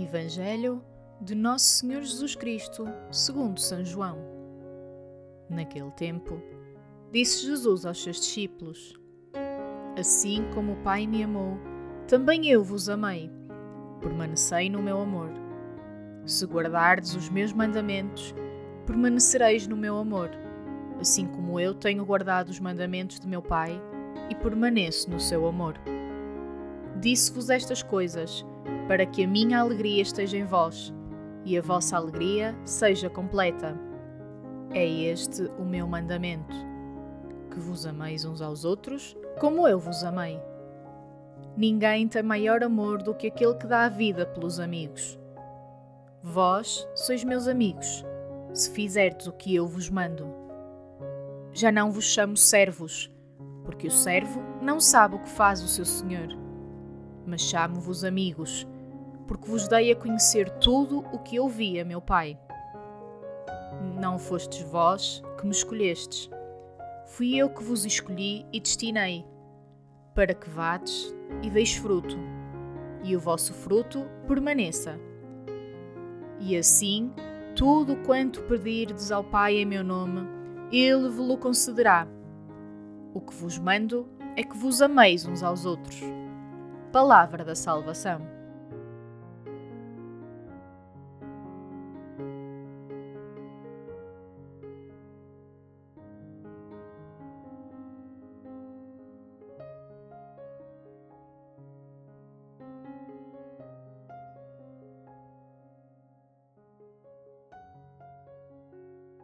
Evangelho de Nosso Senhor Jesus Cristo, segundo São João. Naquele tempo, disse Jesus aos seus discípulos: Assim como o Pai me amou, também eu vos amei. Permanecei no meu amor. Se guardardes os meus mandamentos, permanecereis no meu amor, assim como eu tenho guardado os mandamentos de meu Pai e permaneço no seu amor. Disse-vos estas coisas para que a minha alegria esteja em vós e a vossa alegria seja completa. É este o meu mandamento: que vos ameis uns aos outros, como eu vos amei. Ninguém tem maior amor do que aquele que dá a vida pelos amigos. Vós sois meus amigos, se fizerdes o que eu vos mando. Já não vos chamo servos, porque o servo não sabe o que faz o seu senhor. Mas chamo-vos amigos, porque vos dei a conhecer tudo o que ouvi a meu Pai. Não fostes vós que me escolhestes, fui eu que vos escolhi e destinei, para que vades e deis fruto, e o vosso fruto permaneça. E assim, tudo quanto pedirdes ao Pai em meu nome, Ele vos concederá. O que vos mando é que vos ameis uns aos outros. Palavra da salvação.